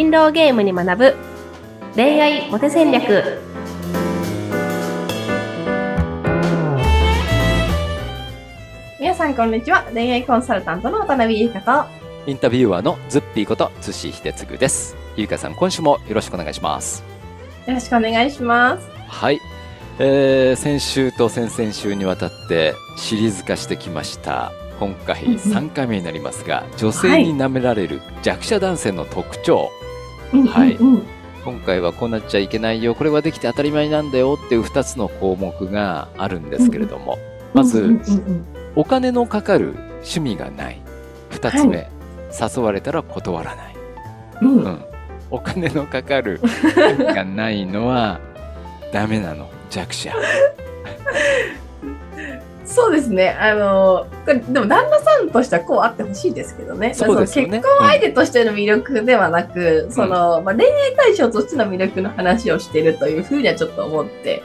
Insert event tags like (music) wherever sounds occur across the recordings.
人狼ゲームに学ぶ恋愛モテ戦略皆さんこんにちは恋愛コンサルタントの渡辺優香とインタビュアーのズッピーこと津志秀次です。ゆうかさん、今週もよろしくお願いします。よろしくお願いしますはい。えー、先週と先々週にわたってシリーズ化してきました。今回うんうん3回目になりますが、女性に舐められる弱者男性の特徴。うんはい今回はこうなっちゃいけないよ、これはできて当たり前なんだよっていう2つの項目があるんですけれども、まず、お金のかかる趣味がない。2つ目、誘われたら断らない。うんうん。うん、お金のかかる趣味がないのはダメなの。弱者 (laughs) そうですね。あの、これでも旦那さんとしてはこうあってほしいですけどね。そうですよね結婚相手としての魅力ではなく、その、まあ、恋愛対象としての魅力の話をしているというふうにはちょっと思って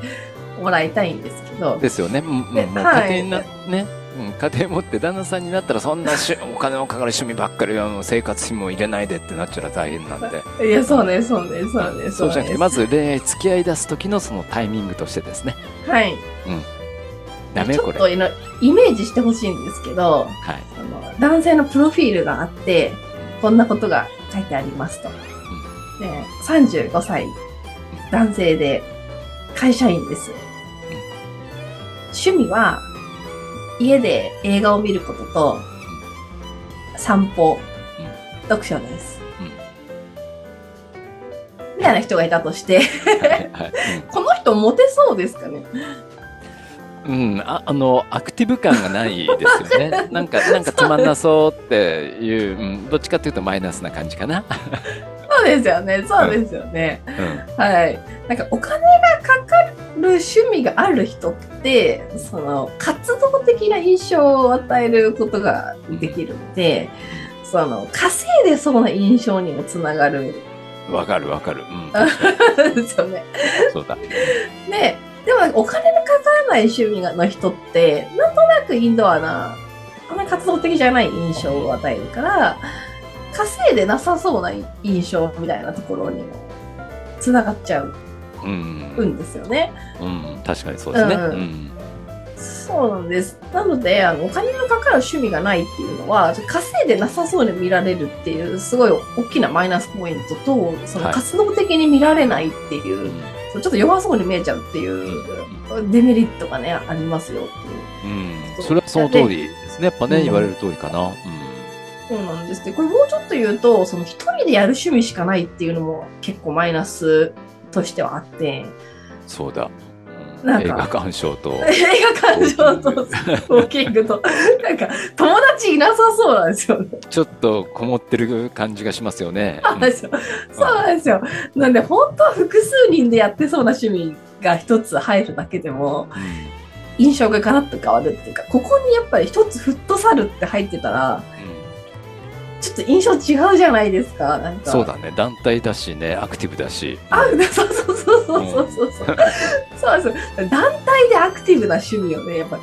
もらいたいんですけど。ですよね、もうはい家庭にな、ね、うん、家庭持って旦那さんになったらそんなしお金のかかる趣味ばっかりあの生活費も入れないでってなっちゃうら大変なんで (laughs) いや、そうね、そうね、そうね。そうじゃなくてねまず恋愛付き合い出す時のそのタイミングとしてですねはい。ダメちょっとイメージしてほしいんですけど、はいあの男性のプロフィールがあって、こんなことが書いてありますと。で35歳、男性で、会社員です。趣味は、家で映画を見ることと、散歩、読書です。みたいな人がいたとして、(laughs) この人モテそうですかね？うん、うん、ああのアクティブ感がないですよね (laughs) なんかなんかつまんなそうっていう、うん、どっちかっていうとマイナスな感じかな、(laughs) そうですよね、そうですよね。うんはい。なんかお金がかかる趣味がある人って、その活動的な印象を与えることができるので、その稼いでそうな印象にもつながるわかるわかる。うん。んですよね。そうだ。で、でもお金のかからない趣味がの人って、なんとなくインドアな、あんまり活動的じゃない印象を与えるから、稼いでなさそうな印象みたいなところにもつながっちゃううん。んですよね。うん。確かにそうですね。うんうん。そうなんです。なので、あの、お金のかかる趣味がないっていうのは、稼いでなさそうに見られるっていう、すごい大きなマイナスポイントと、そのはい活動的に見られないっていう、ちょっと弱そうに見えちゃうっていうデメリットがね、ありますよっていう。うん。それはその通りですね。やっぱね、うん言われる通りかな。そうなんですね。これもうちょっと言うと、その一人でやる趣味しかないっていうのも結構マイナスとしてはあって、うん。そうだ。映画鑑賞と。映画鑑賞とウォーキングと、なんか友達いなさそうなんですよね。ちょっとこもってる感じがしますよね。そうなんですよ。そうなんですよ。なんで本当は複数人でやってそうな趣味が一つ入るだけでもうん印象がガラッと変わるっていうか、ここにやっぱり一つフットサルって入ってたら、ちょっと印象違うじゃないですか。なんか。そうだね。団体だしね、アクティブだし。あ、そうそうそうそうそうそうそう。そうです。団体でアクティブな趣味をね、やっぱ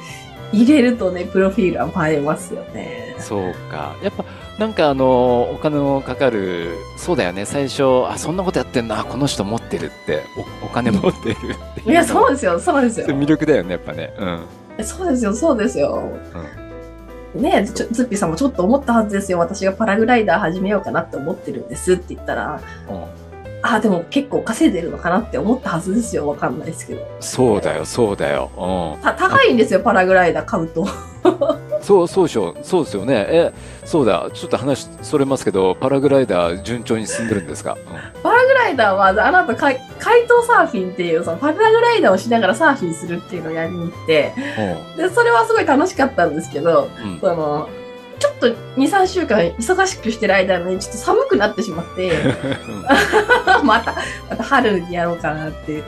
入れるとね、プロフィールは映えますよね。そうか。やっぱ、なんかあの、お金のかかる、そうだよね。最初、あ、そんなことやってんな、この人持ってるって、おお金持ってるってい。いや、そうですよ、そうですよ。魅力だよね、やっぱね。うん。そうですよ、そうですよ。ねえ、ちょズッピーさんもちょっと思ったはずですよ。私がパラグライダー始めようかなって思ってるんですって言ったら、うんああ、でも結構稼いでるのかなって思ったはずですよ。わかんないですけど。そうだよ、そうだよ。うた高いんですよ、パラグライダー買うと。ん。そう、そうでしょ。そうですよね。え、そうだ。ちょっと話それますけど、パラグライダー順調に進んでるんですか、パラグライダーは、あなた、海海島サーフィンっていう、そのパラグライダーをしながらサーフィンするっていうのをやりに行って、うん。で、それはすごい楽しかったんですけど、うん。その、ちょっと2、3週間忙しくしてる間にちょっと寒くなってしまって、(laughs) (laughs) また、また春にやろうかなって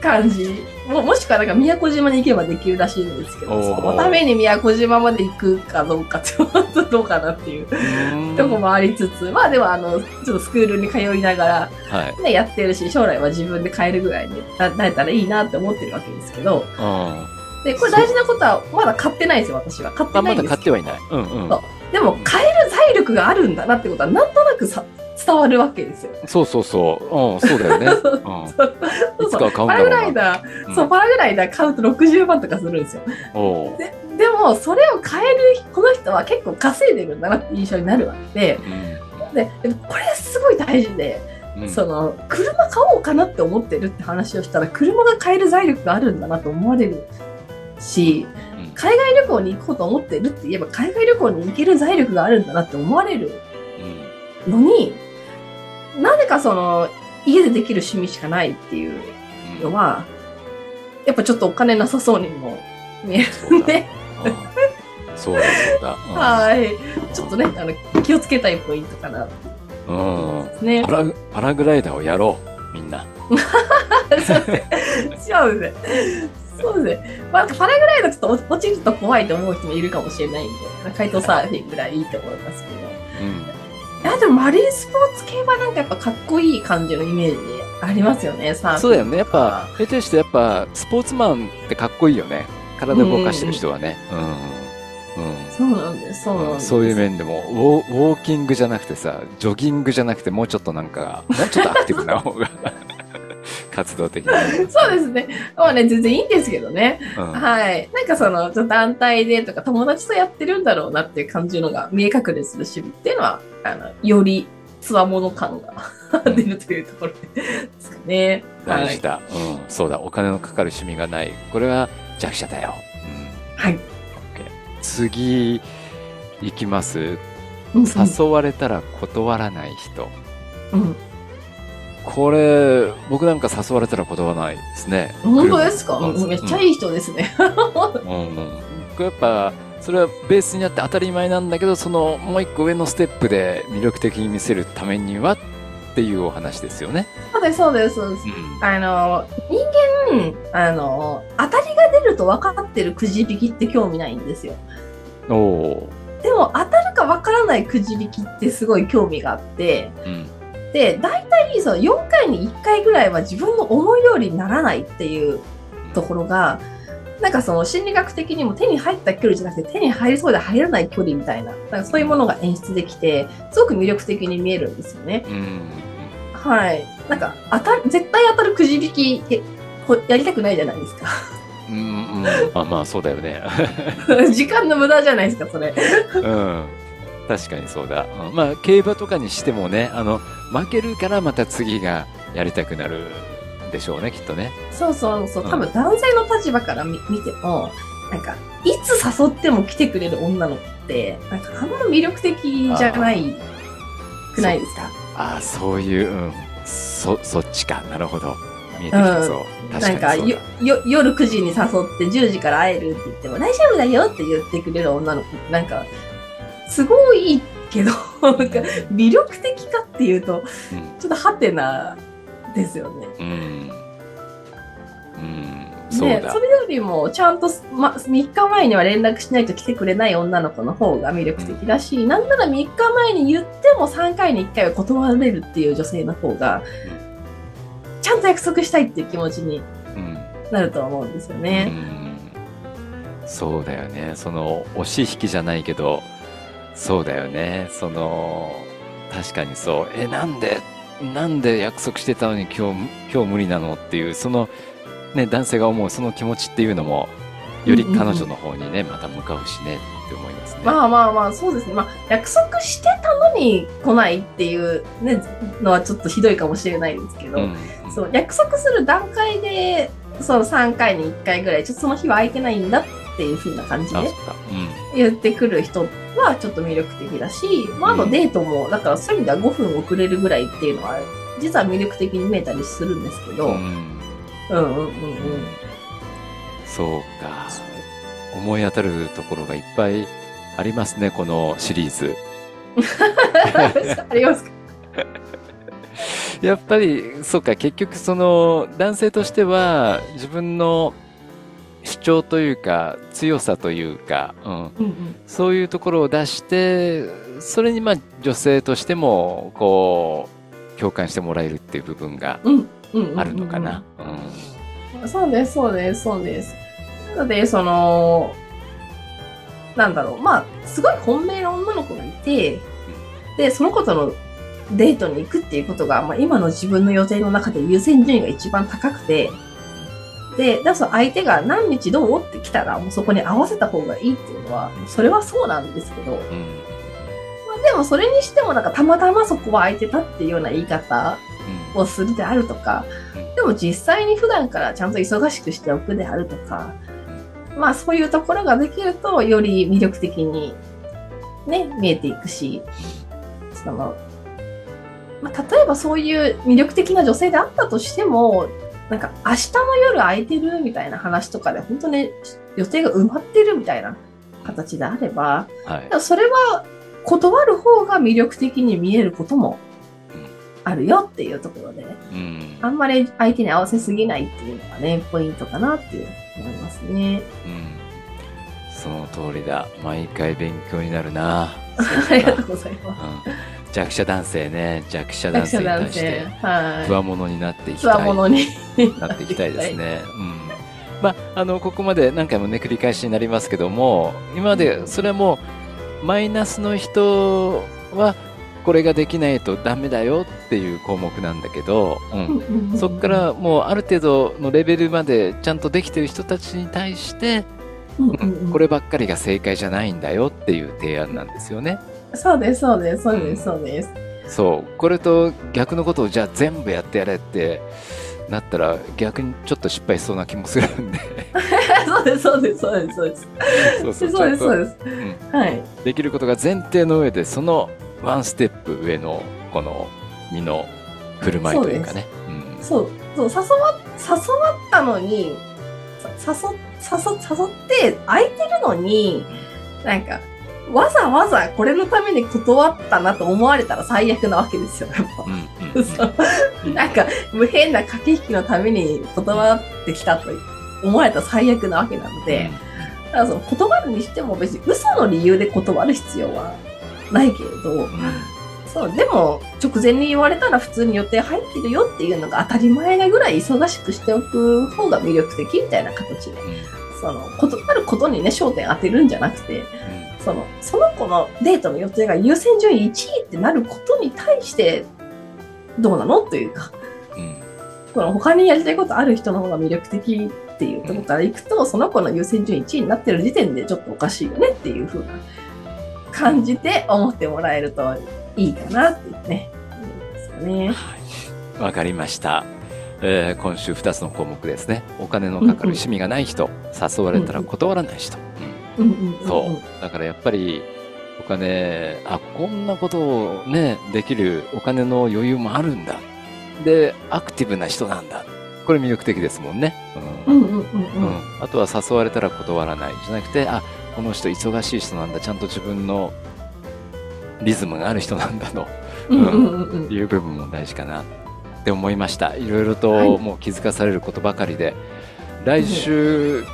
感じ。ももしくはなんか宮古島に行けばできるらしいんですけど、そのために宮古島まで行くかどうかって、本当どうかなっていううんとこもありつつ、まあでもあの、ちょっとスクールに通いながら、はい。ね、やってるし、将来は自分で買えるぐらいにななれたらいいなって思ってるわけですけど、うん。で、これ大事なことは、まだ買ってないんですよ、私は。買ってないんです買ってはいない。うんうん。でも、買える財力があるんだなってことは、なんとなくさ伝わるわけですよ。そうそうそう。うん、そうだよね。そ (laughs) ううん。うつかは買うんパラグだろうな。ライダー、うんそう、パラグライダー買うと60万とかするんですよ。ででも、それを買える、この人は結構稼いでるんだなって印象になるわけで、で、でもこれこれ大事で、うん。うんその、車買おうかなって思ってるって話をしたら、車が買える財力があるんだなと思われるし、うん海外旅行に行こうと思ってるって言えば、海外旅行に行ける財力があるんだなって思われるうんのに、なぜかその、家でできる趣味しかないっていうのは、やっぱちょっとお金なさそうにも見えるんで、うんそうだそうだ。はい。ちょっとね、あの、気をつけたいポイントかなうん。ねパ。ラパラグライダーをやろう、みんな。そうですね。そうですね。まあ、パラグライダーちょっと落ちると怖いと思う人もいるかもしれないんで、海トサーフィンぐらいいいと思いますけど。うん。いや、でもマリンスポーツ系はなんかやっぱかっこいい感じのイメージありますよね、サーフ。そうだよね。やっぱ、下手してやっぱ、スポーツマンってかっこいいよね。体動かしてる人はね。うん。うん。そうなんです、そうなんうんです。そういう面でもウォー、ウォーキングじゃなくてさ、ジョギングじゃなくて、もうちょっとなんか、もうちょっとアクティブな方が、活動的に。(laughs) そうですね。まあね、全然いいんですけどね。うんはい。なんかその、ちょっと団体でとか友達とやってるんだろうなっていう感じのが見え隠れする趣味っていうのは、あの、よりつわもの感が出るというところですかね。大事だ、うん。そうだ、お金のかかる趣味がない。これは弱者だよ。うん。はい。次、いきます。うん誘われたら断らない人。うん。これ、僕なんか誘われたら断らないですね。本当ですか、めっちゃいい人ですね。うんうん。これやっぱ、それはベースにあって当たり前なんだけど、そのもう一個上のステップで魅力的に見せるためにはっていうお話ですよね。そうです、そうです、そうです。うん。あの、人間、あの、当たりが出ると分かってるくじ引きって興味ないんですよ。おおでも、当たるか分からないくじ引きってすごい興味があって、ー。うん。で、大体その4回に1回ぐらいは自分の思い通りにならないっていうところが、なんかその心理学的にも手に入った距離じゃなくて手に入りそうで入らない距離みたいな、なんかそういうものが演出できて、すごく魅力的に見えるんですよね。うん。はい。なんか、当たる、絶対当たるくじ引き、やりたくないじゃないですか。うん、うん、まあまあそうだよね。(laughs) 時間の無駄じゃないですか、それ。うん。確かにそうだ。うんまあ競馬とかにしてもね、あの、負けるからまた次がやりたくなるでしょうね、きっとね。そうそうそう。うん多分男性の立場から見見ても、なんか、いつ誘っても来てくれる女の子って、なんかあんま魅力的じゃないくないですか？ああ、そういう、うん。そ、そっちか。なるほど。見えてきたぞ。確なんかかにそうよよ、夜9時に誘って10時から会えるって言っても大丈夫だよって言ってくれる女の子なんか、すごいいいけど、なんか魅力的かっていうと、だ。ちょっとハテナですよね。うん。そうね、だそ。れよりも、ちゃんと、ま、3日前には連絡しないと来てくれない女の子の方が魅力的だし、なんなら3日前に言っても3回に1回は断れるっていう女性の方が、ちゃんと約束したいっていう気持ちにうん。なると思うんですようね。ん。そうだよね。その、押し引きじゃないけど、そうだよね。その、確かにそう。え、なんで、なんで約束してたのに今日、今日無理なのっていう、その、ね、男性が思うその気持ちっていうのも、より彼女の方にね、また向かうしね、って思いますね。まあまあまあ、そうですね。まあ、約束してたのに来ないっていう、ね、のはちょっとひどいかもしれないですけど、うん。そう、約束する段階で、その3回に1回ぐらい、ちょっとその日は空いてないんだっていう風な感じあ、で。言ってくる人はちょっと魅力的だし、まあ、あとデートも、だからそういう意味では5分遅れるぐらいっていうのは、実は魅力的に見えたりするんですけど、うん、うん。うんうんうんそうか。思い当たるところがいっぱいありますね、このシリーズ。(laughs) ありますか？やっぱり、そうか、結局その男性としては自分の主張というか強さというか、うん、うんうん。そういうところを出して、それにまあ女性としてもこう共感してもらえるっていう部分があるのかな。うん。そうです、そうです、そうです。なので、その、なんだろう、まあ、すごい本命の女の子がいて、で、その子とのデートに行くっていうことが、まあ、今の自分の予定の中で優先順位が一番高くて、で、だから相手が何日どうって来たら、もうそこに合わせた方がいいっていうのは、それはそうなんですけど、まうん。あ、でもそれにしてもなんかたまたまそこは空いてたっていうような言い方をするであるとかうん、でも実際に普段からちゃんと忙しくしておくであるとか、まあそういうところができると、より魅力的にね、見えていくし、その、まあ、例えばそういう魅力的な女性であったとしても、なんか明日の夜空いてるみたいな話とかで、本当ね、予定が埋まってるみたいな形であれば、はいそれは断る方が魅力的に見えることもあるよっていうところで、うん。あんまり相手に合わせすぎないっていうのがね、ポイントかなっていう思いますね。うん。その通りだ。毎回勉強になるな。(laughs) ありがとうございます。うん弱者男性ね、弱者男性に対して、。はい。不和者になっていきたい。ものになっていきたいです。ね。うん。まあ、あの、ここまで何回もね、繰り返しになりますけども、今まで、それはもう、マイナスの人は、これができないとダメだよっていう項目なんだけど、うん。(laughs) そこからもうある程度のレベルまでちゃんとできてる人たちに対して、うんこればっかりが正解じゃないんだよっていう提案なんですよね。そうです、そうです、そうです、そうです。そう。これと逆のことをじゃあ全部やってやれってなったら逆にちょっと失敗しそうな気もするんで。(laughs) そうです、そうです、そうです、そうです。そうそう (laughs) そうです、そうです。うはい。できることが前提の上で、そのワンステップ上のこの身の振る舞いというかね。うんそう、そう、誘わ、誘わったのに、さ誘、誘、誘って空いてるのに、なんか、わざわざこれのために断ったなと思われたら最悪なわけですよ、やっぱ。うんうんそう。なんか、無変な駆け引きのために断ってきたと思われたら最悪なわけなので、だからその断るにしても別に嘘の理由で断る必要はないけれど、そう、でも直前に言われたら普通に予定入ってるよっていうのが当たり前なぐらい忙しくしておく方が魅力的みたいな形で、その、断ることにね、焦点当てるんじゃなくて、その、その子のデートの予定が優先順位1位ってなることに対して、どうなの？というか、うんうんその他にやりたいことある人の方が魅力的っていうところからいくと、その子の優先順位1位になってる時点でちょっとおかしいよねっていう風な感じで思ってもらえるといいかなっていうね、思いますよね。はい。わかりました。えー今週2つの項目ですね。お金のかかる趣味がない人、誘われたら断らない人。そう。だからやっぱり、お金、あ、こんなことをね、できるお金の余裕もあるんだ。で、アクティブな人なんだ。これ魅力的ですもんね。あとは誘われたら断らないじゃなくて、あ、この人忙しい人なんだ。ちゃんと自分のリズムがある人なんだという部分も大事かなって思いました。いろいろはといもう気づかされることばかりで、来週、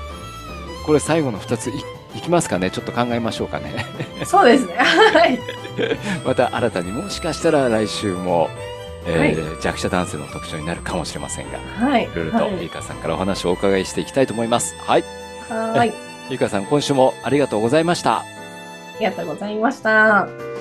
これ最後の2ついいきますかねちょっと考えましょうかね。(laughs) そうですね。はい。(laughs) また新たにもしかしたら来週も、えーは弱者男性の特徴になるかもしれませんが、はい。いろいろとはいゆいかさんからお話をお伺いしていきたいと思います。はい。はい。ゆいかさん、今週もありがとうございました。ありがとうございました。